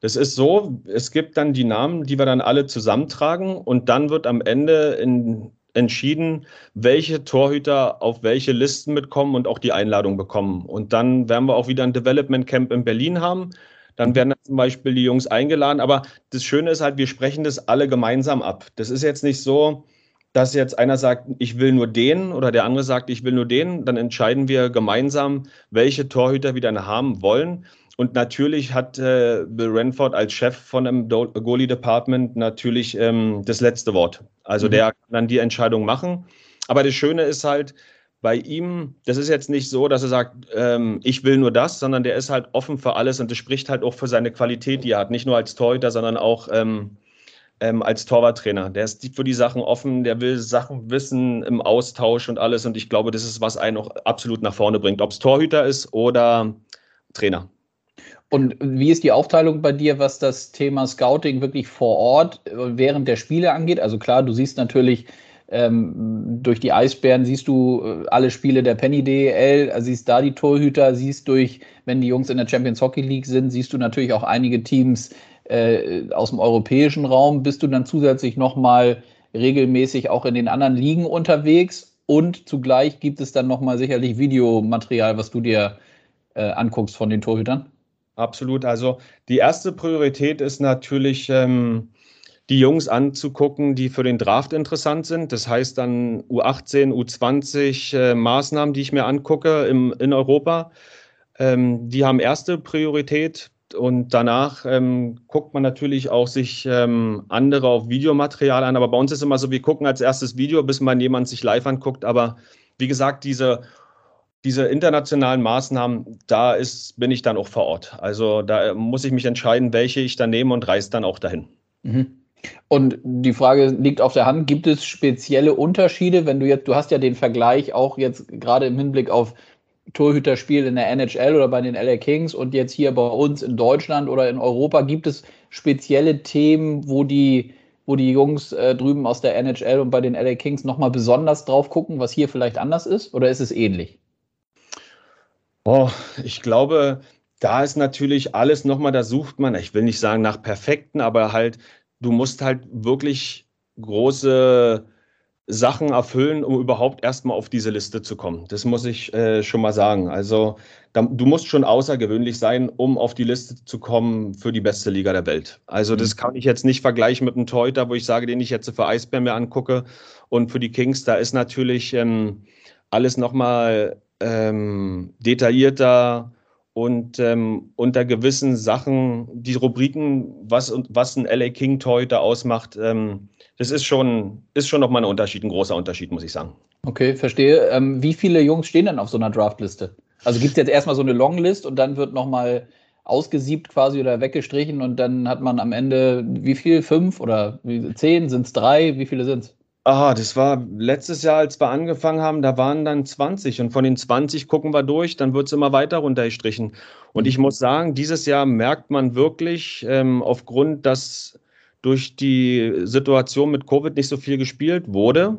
Das ist so, es gibt dann die Namen, die wir dann alle zusammentragen und dann wird am Ende in, entschieden, welche Torhüter auf welche Listen mitkommen und auch die Einladung bekommen. Und dann werden wir auch wieder ein Development Camp in Berlin haben. Dann werden zum Beispiel die Jungs eingeladen. Aber das Schöne ist halt, wir sprechen das alle gemeinsam ab. Das ist jetzt nicht so, dass jetzt einer sagt, ich will nur den oder der andere sagt, ich will nur den. Dann entscheiden wir gemeinsam, welche Torhüter wir dann haben wollen. Und natürlich hat äh, Bill Renford als Chef von dem Goalie Department natürlich ähm, das letzte Wort. Also mhm. der kann dann die Entscheidung machen. Aber das Schöne ist halt, bei ihm, das ist jetzt nicht so, dass er sagt, ähm, ich will nur das, sondern der ist halt offen für alles und das spricht halt auch für seine Qualität, die er hat. Nicht nur als Torhüter, sondern auch ähm, ähm, als Torwarttrainer. Der ist für die Sachen offen, der will Sachen wissen im Austausch und alles. Und ich glaube, das ist, was einen auch absolut nach vorne bringt, ob es Torhüter ist oder Trainer. Und wie ist die Aufteilung bei dir, was das Thema Scouting wirklich vor Ort äh, während der Spiele angeht? Also klar, du siehst natürlich ähm, durch die Eisbären siehst du äh, alle Spiele der Penny DEL, also siehst da die Torhüter, siehst durch, wenn die Jungs in der Champions Hockey League sind, siehst du natürlich auch einige Teams äh, aus dem europäischen Raum. Bist du dann zusätzlich nochmal regelmäßig auch in den anderen Ligen unterwegs? Und zugleich gibt es dann nochmal sicherlich Videomaterial, was du dir äh, anguckst von den Torhütern? Absolut. Also die erste Priorität ist natürlich, ähm, die Jungs anzugucken, die für den Draft interessant sind. Das heißt dann U18, U20 äh, Maßnahmen, die ich mir angucke im, in Europa. Ähm, die haben erste Priorität und danach ähm, guckt man natürlich auch sich ähm, andere auf Videomaterial an. Aber bei uns ist immer so, wir gucken als erstes Video, bis man jemand sich live anguckt. Aber wie gesagt, diese diese internationalen Maßnahmen, da ist, bin ich dann auch vor Ort. Also da muss ich mich entscheiden, welche ich dann nehme und reise dann auch dahin. Mhm. Und die Frage liegt auf der Hand, gibt es spezielle Unterschiede, wenn du jetzt, du hast ja den Vergleich auch jetzt gerade im Hinblick auf Torhüterspiel in der NHL oder bei den LA Kings und jetzt hier bei uns in Deutschland oder in Europa, gibt es spezielle Themen, wo die, wo die Jungs äh, drüben aus der NHL und bei den LA Kings nochmal besonders drauf gucken, was hier vielleicht anders ist? Oder ist es ähnlich? Oh, ich glaube, da ist natürlich alles nochmal, da sucht man, ich will nicht sagen nach perfekten, aber halt, du musst halt wirklich große Sachen erfüllen, um überhaupt erstmal auf diese Liste zu kommen. Das muss ich äh, schon mal sagen. Also da, du musst schon außergewöhnlich sein, um auf die Liste zu kommen für die beste Liga der Welt. Also das mhm. kann ich jetzt nicht vergleichen mit einem Teuter, wo ich sage, den ich jetzt für Eisbären mir angucke. Und für die Kings, da ist natürlich ähm, alles nochmal ähm, detaillierter und ähm, unter gewissen Sachen, die Rubriken, was, was ein LA King Torhüter ausmacht, ähm, das ist schon, ist schon nochmal ein Unterschied, ein großer Unterschied, muss ich sagen. Okay, verstehe. Ähm, wie viele Jungs stehen denn auf so einer Draftliste? Also gibt es jetzt erstmal so eine Longlist und dann wird nochmal ausgesiebt quasi oder weggestrichen und dann hat man am Ende wie viel? Fünf oder zehn? Sind es drei? Wie viele sind es? Ah, das war letztes Jahr, als wir angefangen haben, da waren dann 20 und von den 20 gucken wir durch, dann wird es immer weiter runtergestrichen. Und ich mhm. muss sagen, dieses Jahr merkt man wirklich ähm, aufgrund, dass durch die Situation mit Covid nicht so viel gespielt wurde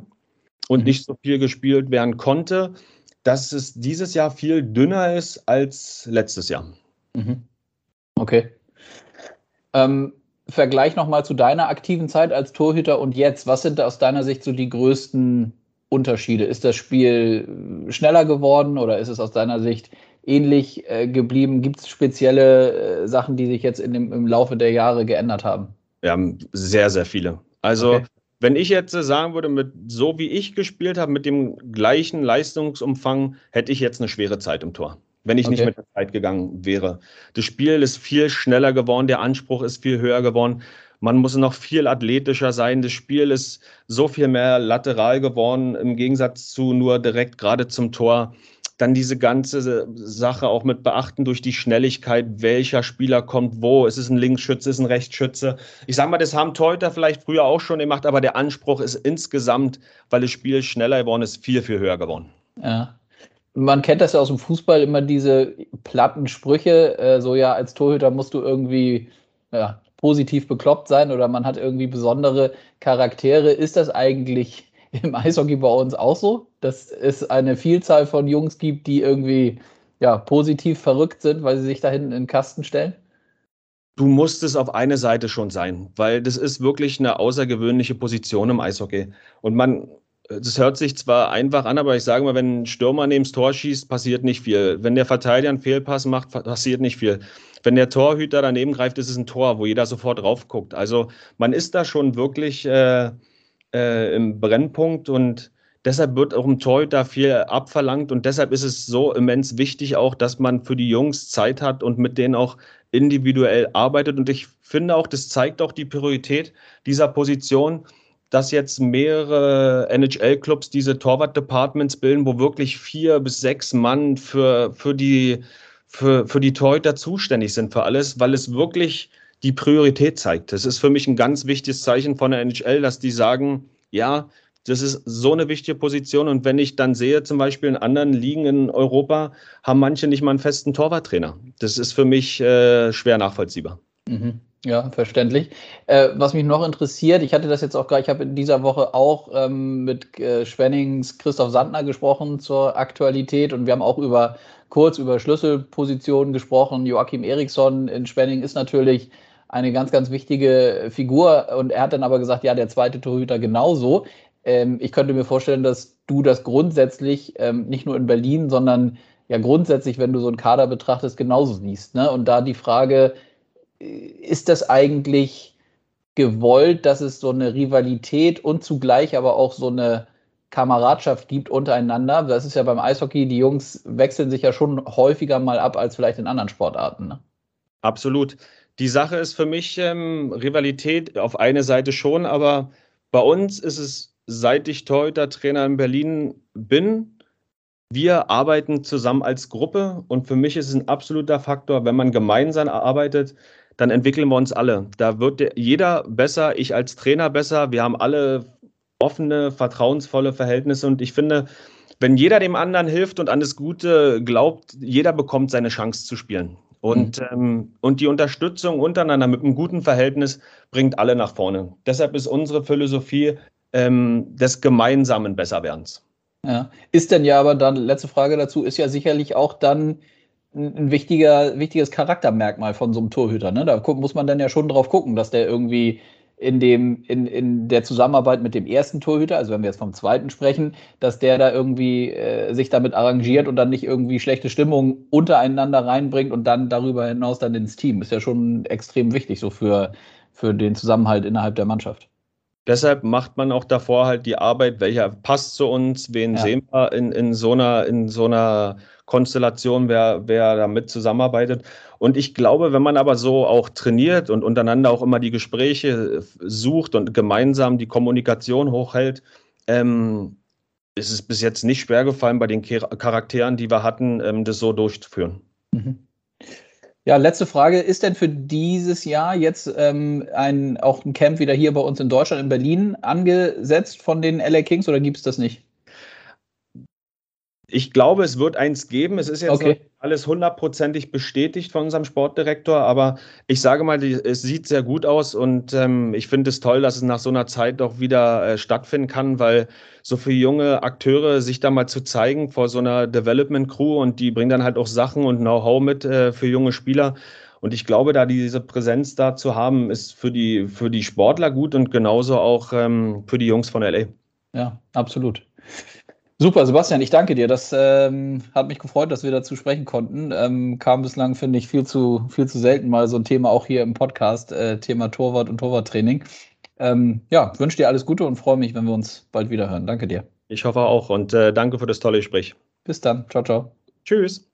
und mhm. nicht so viel gespielt werden konnte, dass es dieses Jahr viel dünner ist als letztes Jahr. Mhm. Okay. Ähm, Vergleich nochmal zu deiner aktiven Zeit als Torhüter und jetzt. Was sind da aus deiner Sicht so die größten Unterschiede? Ist das Spiel schneller geworden oder ist es aus deiner Sicht ähnlich äh, geblieben? Gibt es spezielle äh, Sachen, die sich jetzt in dem, im Laufe der Jahre geändert haben? Ja, sehr, sehr viele. Also, okay. wenn ich jetzt sagen würde, mit so wie ich gespielt habe, mit dem gleichen Leistungsumfang, hätte ich jetzt eine schwere Zeit im Tor, wenn ich okay. nicht mit der Zeit gegangen wäre. Das Spiel ist viel schneller geworden, der Anspruch ist viel höher geworden. Man muss noch viel athletischer sein. Das Spiel ist so viel mehr lateral geworden im Gegensatz zu nur direkt gerade zum Tor dann diese ganze Sache auch mit beachten durch die Schnelligkeit, welcher Spieler kommt wo. Ist es ein Linksschütze, ist es ein Rechtsschütze? Ich sage mal, das haben Teuter vielleicht früher auch schon gemacht, aber der Anspruch ist insgesamt, weil das Spiel schneller geworden ist, viel, viel höher geworden. Ja. Man kennt das ja aus dem Fußball immer diese platten Sprüche, äh, so ja, als Torhüter musst du irgendwie ja, positiv bekloppt sein oder man hat irgendwie besondere Charaktere. Ist das eigentlich im Eishockey bei uns auch so, dass es eine Vielzahl von Jungs gibt, die irgendwie ja, positiv verrückt sind, weil sie sich da hinten in den Kasten stellen? Du musst es auf eine Seite schon sein, weil das ist wirklich eine außergewöhnliche Position im Eishockey. Und man, das hört sich zwar einfach an, aber ich sage mal, wenn ein Stürmer neben das Tor schießt, passiert nicht viel. Wenn der Verteidiger einen Fehlpass macht, passiert nicht viel. Wenn der Torhüter daneben greift, ist es ein Tor, wo jeder sofort drauf guckt. Also man ist da schon wirklich äh, äh, im Brennpunkt und deshalb wird auch im Torhüter viel abverlangt und deshalb ist es so immens wichtig auch, dass man für die Jungs Zeit hat und mit denen auch individuell arbeitet und ich finde auch, das zeigt auch die Priorität dieser Position, dass jetzt mehrere NHL-Clubs diese Torwart-Departments bilden, wo wirklich vier bis sechs Mann für, für die für, für die Torhüter zuständig sind für alles, weil es wirklich die Priorität zeigt. Das ist für mich ein ganz wichtiges Zeichen von der NHL, dass die sagen, ja, das ist so eine wichtige Position. Und wenn ich dann sehe, zum Beispiel in anderen Ligen in Europa, haben manche nicht mal einen festen Torwarttrainer. Das ist für mich äh, schwer nachvollziehbar. Mhm. Ja, verständlich. Äh, was mich noch interessiert, ich hatte das jetzt auch gerade, ich habe in dieser Woche auch ähm, mit äh, Schwennings Christoph Sandner gesprochen zur Aktualität und wir haben auch über kurz über Schlüsselpositionen gesprochen. Joachim Eriksson in Schwenning ist natürlich eine ganz, ganz wichtige Figur. Und er hat dann aber gesagt, ja, der zweite Torhüter genauso. Ähm, ich könnte mir vorstellen, dass du das grundsätzlich ähm, nicht nur in Berlin, sondern ja grundsätzlich, wenn du so einen Kader betrachtest, genauso siehst. Ne? Und da die Frage, ist das eigentlich gewollt, dass es so eine Rivalität und zugleich aber auch so eine Kameradschaft gibt untereinander? Das ist ja beim Eishockey, die Jungs wechseln sich ja schon häufiger mal ab als vielleicht in anderen Sportarten. Ne? Absolut. Die Sache ist für mich ähm, Rivalität auf eine Seite schon, aber bei uns ist es, seit ich Torhüter-Trainer in Berlin bin, wir arbeiten zusammen als Gruppe und für mich ist es ein absoluter Faktor, wenn man gemeinsam arbeitet, dann entwickeln wir uns alle. Da wird jeder besser, ich als Trainer besser. Wir haben alle offene, vertrauensvolle Verhältnisse und ich finde, wenn jeder dem anderen hilft und an das Gute glaubt, jeder bekommt seine Chance zu spielen. Und, mhm. ähm, und die Unterstützung untereinander mit einem guten Verhältnis bringt alle nach vorne. Deshalb ist unsere Philosophie ähm, des gemeinsamen Besserwerdens. Ja. Ist denn ja aber dann, letzte Frage dazu, ist ja sicherlich auch dann ein wichtiger, wichtiges Charaktermerkmal von so einem Torhüter. Ne? Da muss man dann ja schon drauf gucken, dass der irgendwie in, dem, in, in der Zusammenarbeit mit dem ersten Torhüter, also wenn wir jetzt vom zweiten sprechen, dass der da irgendwie äh, sich damit arrangiert und dann nicht irgendwie schlechte Stimmung untereinander reinbringt und dann darüber hinaus dann ins Team. Ist ja schon extrem wichtig, so für, für den Zusammenhalt innerhalb der Mannschaft. Deshalb macht man auch davor halt die Arbeit, welcher passt zu uns, wen ja. sehen wir in, in, so einer, in so einer Konstellation, wer, wer damit zusammenarbeitet. Und ich glaube, wenn man aber so auch trainiert und untereinander auch immer die Gespräche sucht und gemeinsam die Kommunikation hochhält, ähm, ist es bis jetzt nicht schwer gefallen, bei den Charakteren, die wir hatten, ähm, das so durchzuführen. Mhm. Ja, letzte Frage. Ist denn für dieses Jahr jetzt ähm, ein, auch ein Camp wieder hier bei uns in Deutschland, in Berlin, angesetzt von den LA Kings oder gibt es das nicht? Ich glaube, es wird eins geben. Es ist jetzt okay. alles hundertprozentig bestätigt von unserem Sportdirektor, aber ich sage mal, es sieht sehr gut aus und ähm, ich finde es toll, dass es nach so einer Zeit doch wieder äh, stattfinden kann, weil so viele junge Akteure sich da mal zu zeigen vor so einer Development Crew und die bringen dann halt auch Sachen und Know-how mit äh, für junge Spieler. Und ich glaube, da diese Präsenz da zu haben, ist für die, für die Sportler gut und genauso auch ähm, für die Jungs von LA. Ja, absolut. Super, Sebastian, ich danke dir. Das ähm, hat mich gefreut, dass wir dazu sprechen konnten. Ähm, kam bislang, finde ich, viel zu, viel zu selten mal so ein Thema auch hier im Podcast, äh, Thema Torwart und Torwarttraining. Ähm, ja, wünsche dir alles Gute und freue mich, wenn wir uns bald wieder hören. Danke dir. Ich hoffe auch und äh, danke für das tolle Gespräch. Bis dann. Ciao, ciao. Tschüss.